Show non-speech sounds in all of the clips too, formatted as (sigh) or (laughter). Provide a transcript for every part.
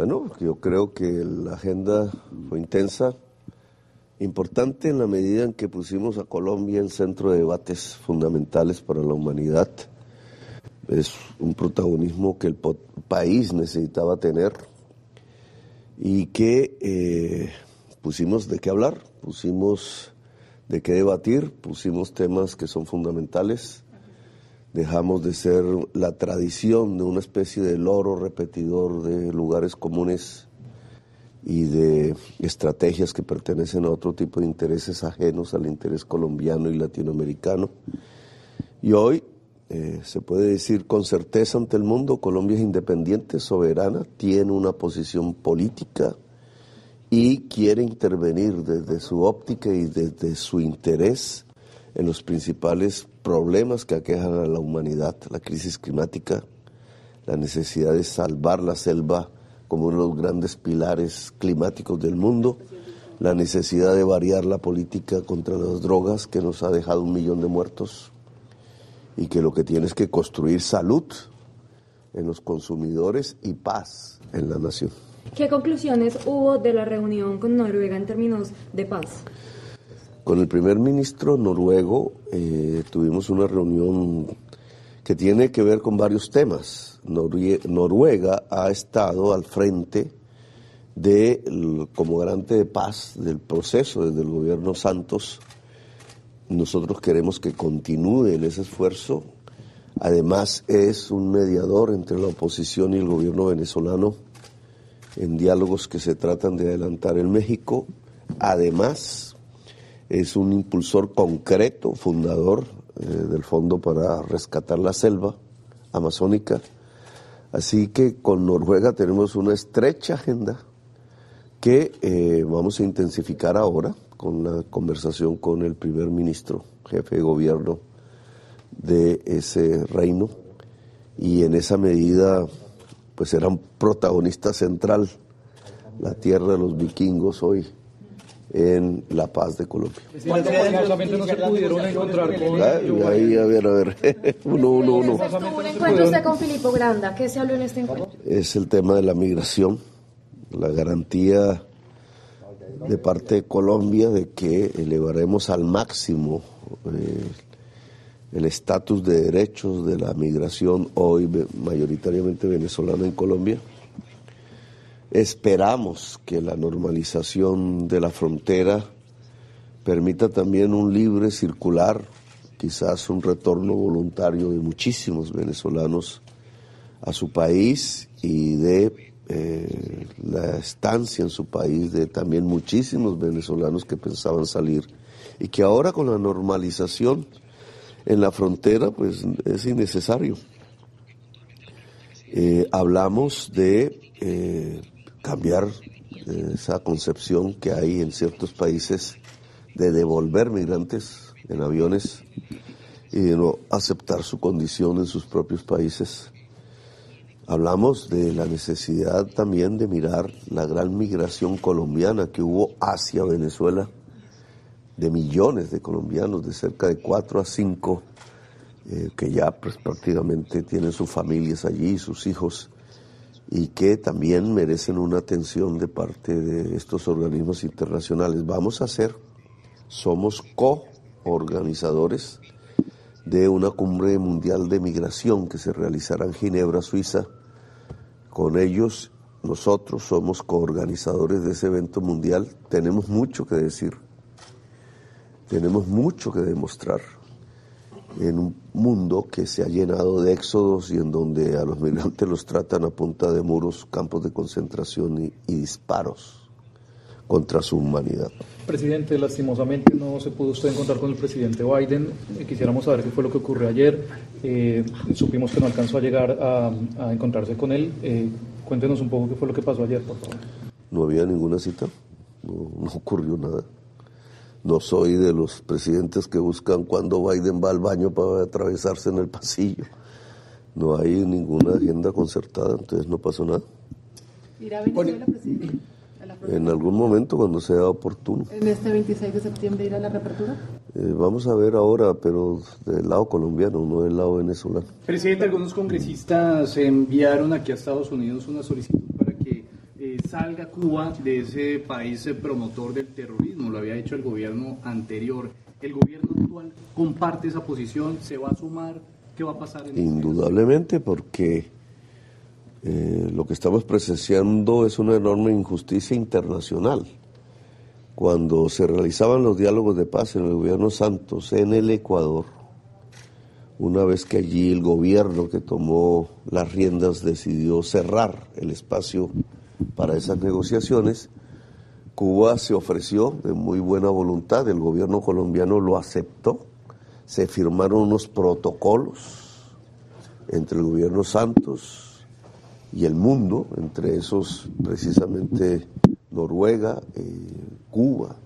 Bueno, yo creo que la agenda fue intensa, importante en la medida en que pusimos a Colombia en centro de debates fundamentales para la humanidad. Es un protagonismo que el país necesitaba tener y que eh, pusimos de qué hablar, pusimos de qué debatir, pusimos temas que son fundamentales dejamos de ser la tradición de una especie de loro repetidor de lugares comunes y de estrategias que pertenecen a otro tipo de intereses ajenos al interés colombiano y latinoamericano. Y hoy eh, se puede decir con certeza ante el mundo, Colombia es independiente, soberana, tiene una posición política y quiere intervenir desde su óptica y desde su interés en los principales problemas que aquejan a la humanidad, la crisis climática, la necesidad de salvar la selva como uno de los grandes pilares climáticos del mundo, la necesidad de variar la política contra las drogas que nos ha dejado un millón de muertos y que lo que tiene es que construir salud en los consumidores y paz en la nación. ¿Qué conclusiones hubo de la reunión con Noruega en términos de paz? Con el primer ministro noruego eh, tuvimos una reunión que tiene que ver con varios temas. Noruega ha estado al frente de, como garante de paz del proceso desde el gobierno Santos. Nosotros queremos que continúe en ese esfuerzo. Además es un mediador entre la oposición y el gobierno venezolano en diálogos que se tratan de adelantar en México. Además, es un impulsor concreto, fundador eh, del Fondo para Rescatar la Selva Amazónica. Así que con Noruega tenemos una estrecha agenda que eh, vamos a intensificar ahora con la conversación con el primer ministro, jefe de gobierno de ese reino. Y en esa medida, pues será un protagonista central la tierra de los vikingos hoy en la paz de Colombia. no se pudieron encontrar con... Ahí, a ver, a ver, (laughs) uno, uno, uno. ¿Estuvo un encuentro usted con Filipo Granda? ¿Qué se habló en este encuentro? Es el tema de la migración, la garantía de parte de Colombia de que elevaremos al máximo eh, el estatus de derechos de la migración hoy mayoritariamente venezolana en Colombia Esperamos que la normalización de la frontera permita también un libre circular, quizás un retorno voluntario de muchísimos venezolanos a su país y de eh, la estancia en su país de también muchísimos venezolanos que pensaban salir y que ahora con la normalización en la frontera pues es innecesario. Eh, hablamos de eh, cambiar eh, esa concepción que hay en ciertos países de devolver migrantes en aviones y de no aceptar su condición en sus propios países. Hablamos de la necesidad también de mirar la gran migración colombiana que hubo hacia Venezuela, de millones de colombianos, de cerca de 4 a 5, eh, que ya pues, prácticamente tienen sus familias allí, sus hijos, y que también merecen una atención de parte de estos organismos internacionales. Vamos a hacer, somos co-organizadores de una cumbre mundial de migración que se realizará en Ginebra, Suiza. Con ellos, nosotros somos coorganizadores de ese evento mundial. Tenemos mucho que decir, tenemos mucho que demostrar en un mundo que se ha llenado de éxodos y en donde a los migrantes los tratan a punta de muros, campos de concentración y, disparos contra su humanidad. Presidente, lastimosamente no se pudo usted encontrar con el presidente Biden. Eh, quisiéramos saber qué fue lo que ocurrió ayer. Eh, supimos que no alcanzó a llegar a, encontrarse con él. Eh, cuéntenos un poco qué fue lo que pasó ayer, por favor. No había ninguna cita, no ocurrió nada. No soy de los presidentes que buscan cuando Biden va al baño para atravesarse en el pasillo. No hay ninguna agenda concertada, entonces no pasó nada. ¿Irá a Venezuela, presidente? En algún momento, cuando sea oportuno. ¿En este 26 de septiembre irá a la reapertura? Eh, vamos a ver ahora, pero del lado colombiano, no del lado venezolano. Presidente, algunos congresistas enviaron aquí a Estados Unidos una solicitud salga Cuba de ese país promotor del terrorismo, lo había hecho el gobierno anterior. ¿El gobierno actual comparte esa posición? ¿Se va a sumar? ¿Qué va a pasar? En Indudablemente, porque eh, lo que estamos presenciando es una enorme injusticia internacional. Cuando se realizaban los diálogos de paz en el gobierno Santos en el Ecuador, una vez que allí el gobierno que tomó las riendas decidió cerrar el espacio para esas negociaciones, Cuba se ofreció de muy buena voluntad, el gobierno colombiano lo aceptó, se firmaron unos protocolos entre el gobierno Santos y el mundo, entre esos precisamente Noruega, eh, Cuba,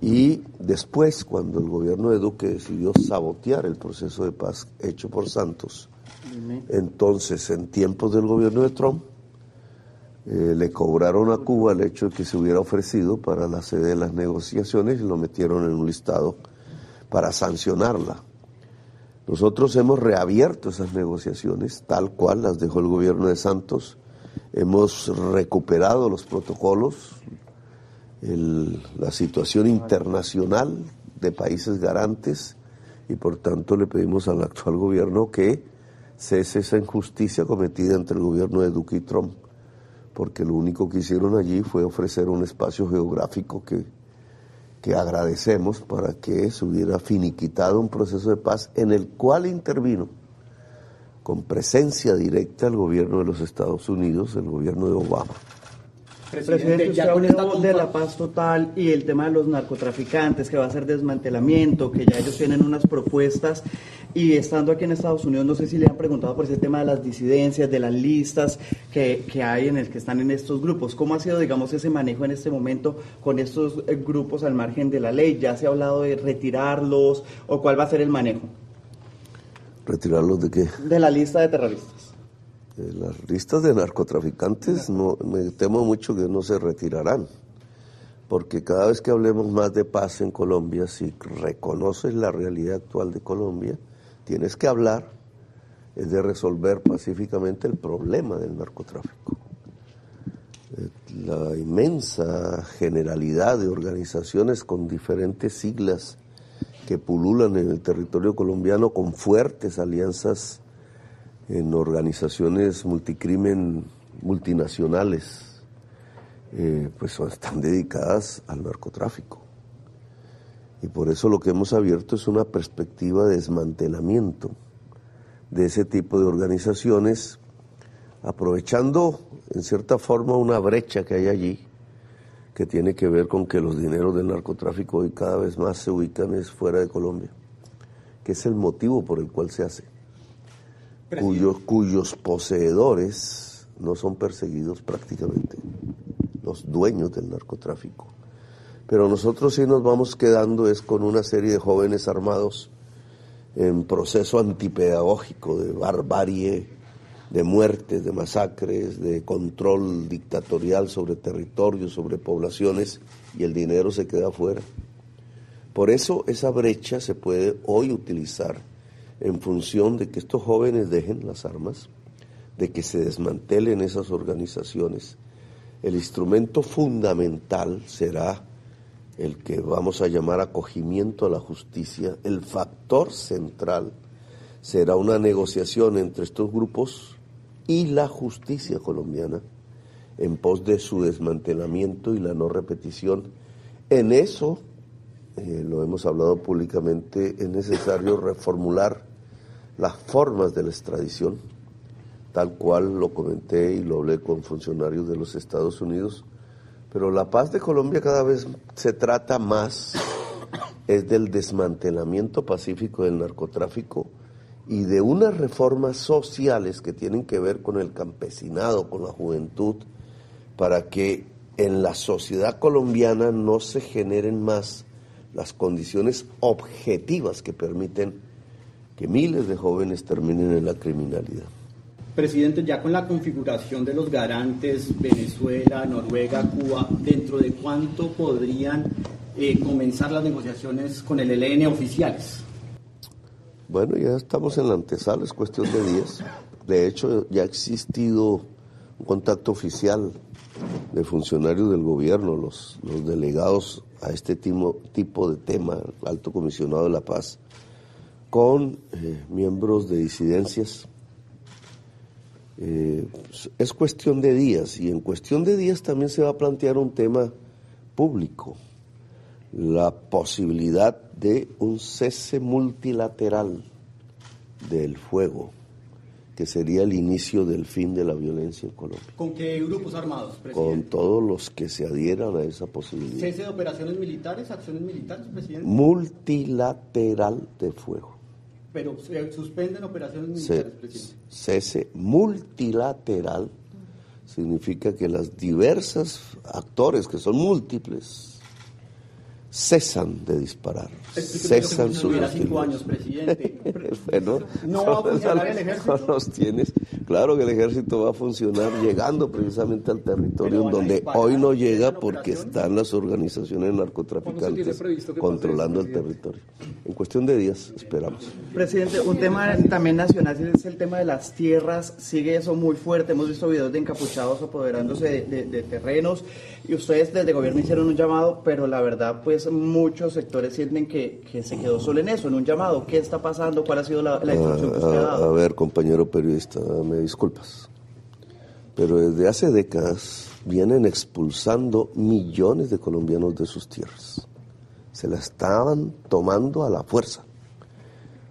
y después, cuando el gobierno de Duque decidió sabotear el proceso de paz hecho por Santos, entonces, en tiempos del gobierno de Trump, eh, le cobraron a Cuba el hecho de que se hubiera ofrecido para la sede de las negociaciones y lo metieron en un listado para sancionarla. Nosotros hemos reabierto esas negociaciones tal cual las dejó el gobierno de Santos. Hemos recuperado los protocolos, la situación internacional de países garantes y por tanto le pedimos al actual gobierno que cese esa injusticia cometida entre el gobierno de Duque y Trump, porque lo único que hicieron allí fue ofrecer un espacio geográfico que, que agradecemos para que se hubiera finiquitado un proceso de paz en el cual intervino con presencia directa el gobierno de los Estados Unidos, el gobierno de Obama. Presidente, ya con esta de la paz total y el tema de los narcotraficantes, que va a ser desmantelamiento, que ya ellos tienen unas propuestas. Y estando aquí en Estados Unidos, no sé si le han preguntado por ese tema de las disidencias, de las listas que, que hay en el que están en estos grupos. ¿Cómo ha sido, digamos, ese manejo en este momento con estos eh, grupos al margen de la ley? ¿Ya se ha hablado de retirarlos o cuál va a ser el manejo? ¿Retirarlos de qué? De la lista de terroristas. Eh, las listas de narcotraficantes no, me temo mucho que no se retirarán, porque cada vez que hablemos más de paz en Colombia, si reconoces la realidad actual de Colombia, tienes que hablar es de resolver pacíficamente el problema del narcotráfico. Eh, la inmensa generalidad de organizaciones con diferentes siglas que pululan en el territorio colombiano con fuertes alianzas en organizaciones multicrimen multinacionales, eh, pues están dedicadas al narcotráfico. Y por eso lo que hemos abierto es una perspectiva de desmantelamiento de ese tipo de organizaciones, aprovechando en cierta forma una brecha que hay allí, que tiene que ver con que los dineros del narcotráfico hoy cada vez más se ubican es fuera de Colombia, que es el motivo por el cual se hace cuyos, cuyos poseedores no son perseguidos prácticamente, los dueños del narcotráfico. Pero nosotros sí nos vamos quedando es con una serie de jóvenes armados en proceso antipedagógico de barbarie, de muertes, de masacres, de control dictatorial sobre territorios, sobre poblaciones, y el dinero se queda afuera. Por eso esa brecha se puede hoy utilizar en función de que estos jóvenes dejen las armas, de que se desmantelen esas organizaciones. El instrumento fundamental será el que vamos a llamar acogimiento a la justicia. El factor central será una negociación entre estos grupos y la justicia colombiana en pos de su desmantelamiento y la no repetición. En eso eh, lo hemos hablado públicamente, es necesario reformular las formas de la extradición, tal cual lo comenté y lo hablé con funcionarios de los Estados Unidos, pero la paz de Colombia cada vez se trata más, es del desmantelamiento pacífico del narcotráfico y de unas reformas sociales que tienen que ver con el campesinado, con la juventud, para que en la sociedad colombiana no se generen más las condiciones objetivas que permiten que miles de jóvenes terminen en la criminalidad. Presidente, ya con la configuración de los garantes, Venezuela, Noruega, Cuba, ¿dentro de cuánto podrían eh, comenzar las negociaciones con el ELN oficiales? Bueno, ya estamos en la antesala, es cuestión de días. De hecho, ya ha existido un contacto oficial de funcionarios del gobierno, los, los delegados a este tipo, tipo de tema, alto comisionado de la paz, con eh, miembros de disidencias. Eh, es cuestión de días y en cuestión de días también se va a plantear un tema público, la posibilidad de un cese multilateral del fuego, que sería el inicio del fin de la violencia en Colombia. ¿Con qué grupos armados, presidente? Con todos los que se adhieran a esa posibilidad. ¿Cese de operaciones militares, acciones militares, presidente? Multilateral de fuego. Pero se suspenden operaciones militares, presidente. Cese multilateral significa que las diversas actores, que son múltiples, cesan de disparar, cesan sus cinco años, presidente. (laughs) bueno, no va a funcionar el ejército. No los tienes. Claro que el ejército va a funcionar llegando precisamente al territorio donde hoy no llega porque están las organizaciones narcotraficantes controlando el territorio. En cuestión de días, esperamos. Presidente, un tema también nacional es el tema de las tierras. Sigue eso muy fuerte. Hemos visto videos de encapuchados apoderándose de, de terrenos y ustedes desde gobierno hicieron un llamado, pero la verdad, pues muchos sectores sienten que, se quedó solo en eso, en un llamado. ¿Qué está pasando? ¿Cuál ha sido la, la que usted ha dado? A ver, compañero periodista, me disculpas, pero desde hace décadas vienen expulsando millones de colombianos de sus tierras. Se la estaban tomando a la fuerza,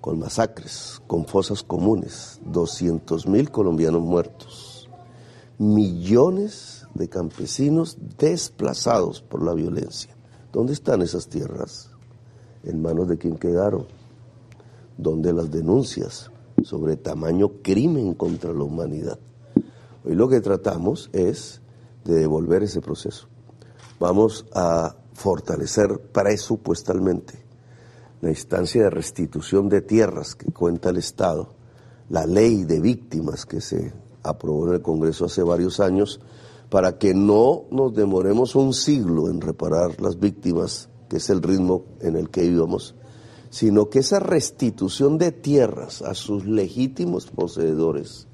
con masacres, con fosas comunes, 200 mil colombianos muertos, millones de campesinos desplazados por la violencia. ¿Dónde están esas tierras? ¿En manos de quién quedaron? ¿Dónde las denuncias sobre tamaño crimen contra la humanidad? Hoy lo que tratamos es de devolver ese proceso. Vamos a fortalecer presupuestalmente la instancia de restitución de tierras que cuenta el Estado, la ley de víctimas que se aprobó en el Congreso hace varios años, para que no nos demoremos un siglo en reparar las víctimas, que es el ritmo en el que íbamos, sino que esa restitución de tierras a sus legítimos poseedores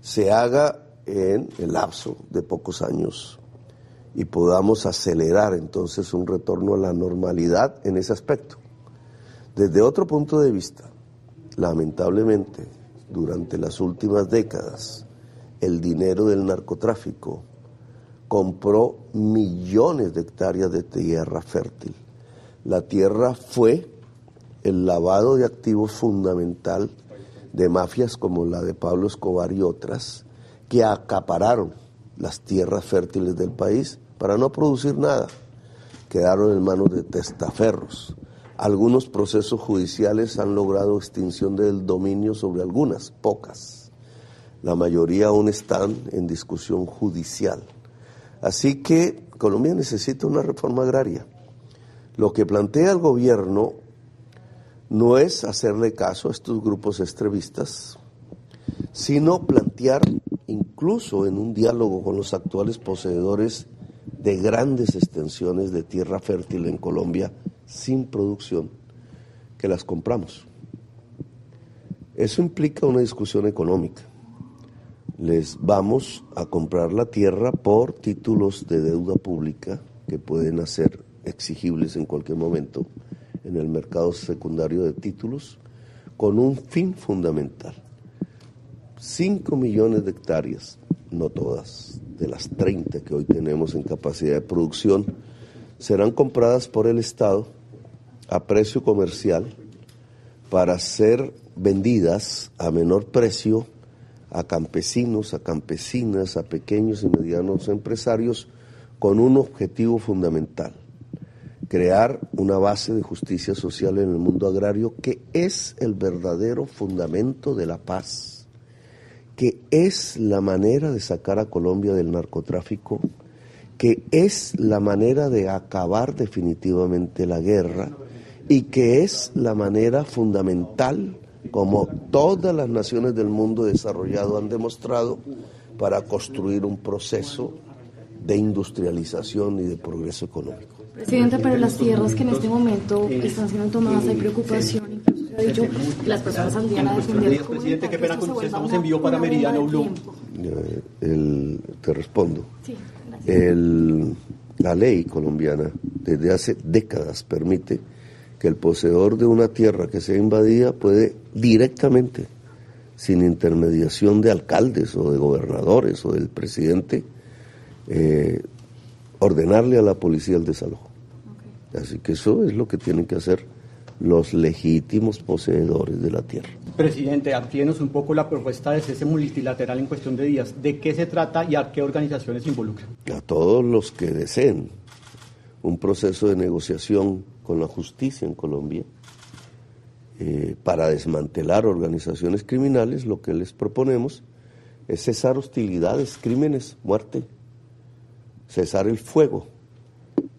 se haga en el lapso de pocos años y podamos acelerar entonces un retorno a la normalidad en ese aspecto. Desde otro punto de vista, lamentablemente, durante las últimas décadas, el dinero del narcotráfico, compró millones de hectáreas de tierra fértil. La tierra fue el lavado de activos fundamental de mafias como la de Pablo Escobar y otras, que acapararon las tierras fértiles del país para no producir nada. Quedaron en manos de testaferros. Algunos procesos judiciales han logrado extinción del dominio sobre algunas, pocas la mayoría aún están en discusión judicial. Así que Colombia necesita una reforma agraria. Lo que plantea el gobierno no es hacerle caso a estos grupos extremistas, sino plantear, incluso en un diálogo con los actuales poseedores de grandes extensiones de tierra fértil en Colombia sin producción, que las compramos. Eso implica una discusión económica les vamos a comprar la tierra por títulos de deuda pública que pueden hacer exigibles en cualquier momento en el mercado secundario de títulos con un fin fundamental. 5 millones de hectáreas, no todas, de las 30 que hoy tenemos en capacidad de producción, serán compradas por el Estado a precio comercial para ser vendidas a menor precio a campesinos, a campesinas, a pequeños y medianos empresarios con un objetivo fundamental, crear una base de justicia social en el mundo agrario que es el verdadero fundamento de la paz, que es la manera de sacar a Colombia del narcotráfico, que es la manera de acabar definitivamente la guerra y que es la manera fundamental como todas las naciones del mundo desarrollado han demostrado, para construir un proceso de industrialización y de progreso económico. Presidente, pero las tierras que en este momento están siendo tomadas hay preocupación, incluso se ha dicho que las personas. Presidente, qué pena con usted, estamos en vivo para Meridiano Blue. te respondo. la ley colombiana desde hace décadas permite que el poseedor de una tierra que sea invadida puede directamente, sin intermediación de alcaldes o de gobernadores o del presidente, eh, ordenarle a la policía el desalojo. Así que eso es lo que tienen que hacer los legítimos poseedores de la tierra. Presidente, amplíenos un poco la propuesta de cese multilateral en cuestión de días. ¿De qué se trata y a qué organizaciones involucra? A todos los que deseen un proceso de negociación con la justicia en Colombia eh, para desmantelar organizaciones criminales, lo que les proponemos es cesar hostilidades, crímenes, muerte, cesar el fuego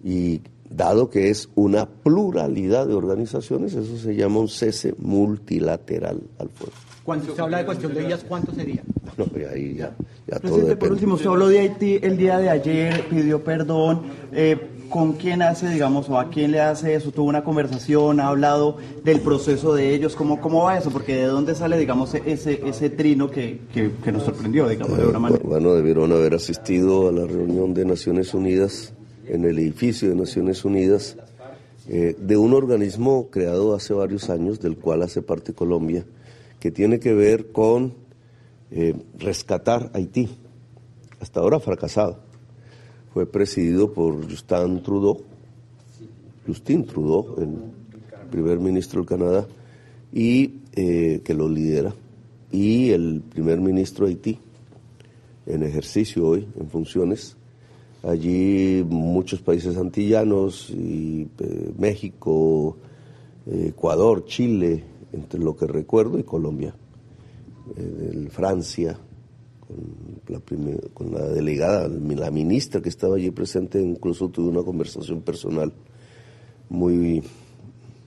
y dado que es una pluralidad de organizaciones, eso se llama un cese multilateral al fuego. Cuando se habla de cuestión de días, ¿cuántos serían? No, ahí ya, ya todo depende. Por último, se habló de Haití el día de ayer, pidió perdón. Eh, ¿Con quién hace, digamos, o a quién le hace eso? ¿Tuvo una conversación? ¿Ha hablado del proceso de ellos? ¿Cómo, cómo va eso? Porque de dónde sale, digamos, ese, ese trino que, que, nos sorprendió, digamos, de alguna manera. Bueno, debieron haber asistido a la reunión de Naciones Unidas en el edificio de Naciones Unidas eh, de un organismo creado hace varios años, del cual hace parte Colombia, que tiene que ver con eh, rescatar Haití. Hasta ahora fracasado. Fue presidido por Justin Trudeau, Justin Trudeau, el primer ministro del Canadá, y eh, que lo lidera, y el primer ministro de Haití, en ejercicio hoy, en funciones, Allí muchos países antillanos, y, eh, México, eh, Ecuador, Chile, entre lo que recuerdo, y Colombia, eh, Francia, con la, con la delegada, la ministra que estaba allí presente, incluso tuve una conversación personal muy,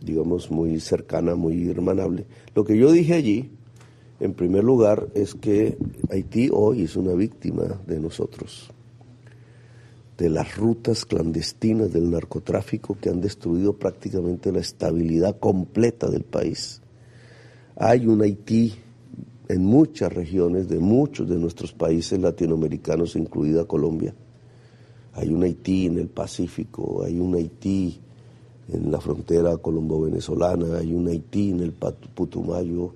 digamos, muy cercana, muy hermanable. Lo que yo dije allí, en primer lugar, es que Haití hoy es una víctima de nosotros de las rutas clandestinas del narcotráfico que han destruido prácticamente la estabilidad completa del país. Hay un Haití en muchas regiones de muchos de nuestros países latinoamericanos, incluida Colombia. Hay un Haití en el Pacífico, hay un Haití en la frontera colombo-venezolana, hay un Haití en el Putumayo.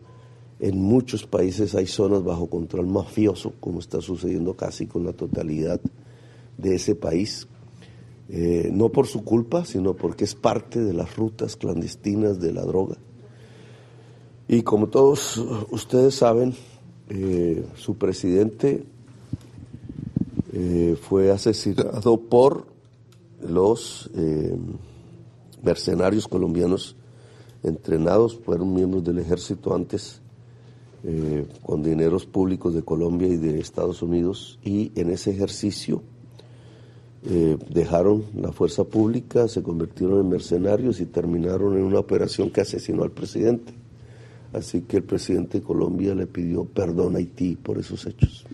En muchos países hay zonas bajo control mafioso, como está sucediendo casi con la totalidad de ese país, eh, no por su culpa, sino porque es parte de las rutas clandestinas de la droga. Y como todos ustedes saben, eh, su presidente eh, fue asesinado por los mercenarios colombianos entrenados, fueron miembros del ejército antes, con dineros públicos de Colombia y de Estados Unidos, y en ese ejercicio eh, dejaron la fuerza pública, se convirtieron en mercenarios y terminaron en una operación que asesinó al presidente. Así que el presidente de Colombia le pidió perdón a Haití por esos hechos.